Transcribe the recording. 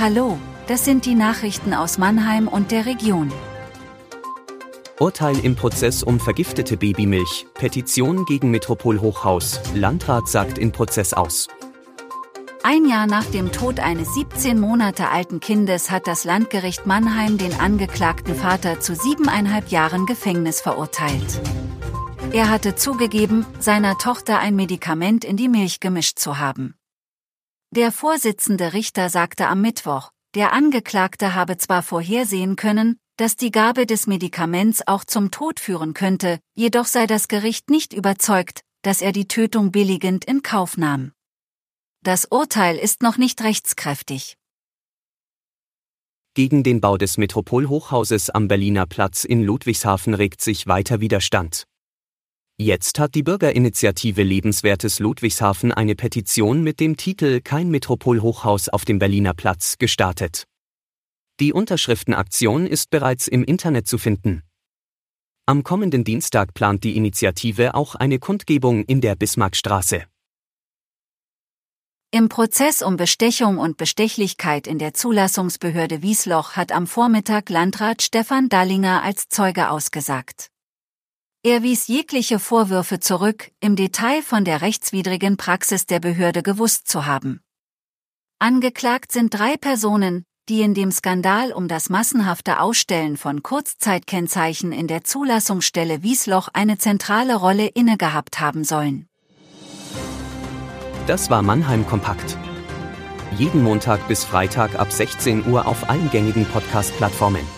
Hallo, das sind die Nachrichten aus Mannheim und der Region. Urteil im Prozess um vergiftete Babymilch, Petition gegen Metropolhochhaus, Landrat sagt in Prozess aus. Ein Jahr nach dem Tod eines 17 Monate alten Kindes hat das Landgericht Mannheim den angeklagten Vater zu siebeneinhalb Jahren Gefängnis verurteilt. Er hatte zugegeben, seiner Tochter ein Medikament in die Milch gemischt zu haben. Der Vorsitzende Richter sagte am Mittwoch, der Angeklagte habe zwar vorhersehen können, dass die Gabe des Medikaments auch zum Tod führen könnte, jedoch sei das Gericht nicht überzeugt, dass er die Tötung billigend in Kauf nahm. Das Urteil ist noch nicht rechtskräftig. Gegen den Bau des Metropolhochhauses am Berliner Platz in Ludwigshafen regt sich weiter Widerstand. Jetzt hat die Bürgerinitiative Lebenswertes Ludwigshafen eine Petition mit dem Titel Kein Metropolhochhaus auf dem Berliner Platz gestartet. Die Unterschriftenaktion ist bereits im Internet zu finden. Am kommenden Dienstag plant die Initiative auch eine Kundgebung in der Bismarckstraße. Im Prozess um Bestechung und Bestechlichkeit in der Zulassungsbehörde Wiesloch hat am Vormittag Landrat Stefan Dallinger als Zeuge ausgesagt. Er wies jegliche Vorwürfe zurück, im Detail von der rechtswidrigen Praxis der Behörde gewusst zu haben. Angeklagt sind drei Personen, die in dem Skandal um das massenhafte Ausstellen von Kurzzeitkennzeichen in der Zulassungsstelle Wiesloch eine zentrale Rolle innegehabt haben sollen. Das war Mannheim Kompakt. Jeden Montag bis Freitag ab 16 Uhr auf allen gängigen Podcast-Plattformen.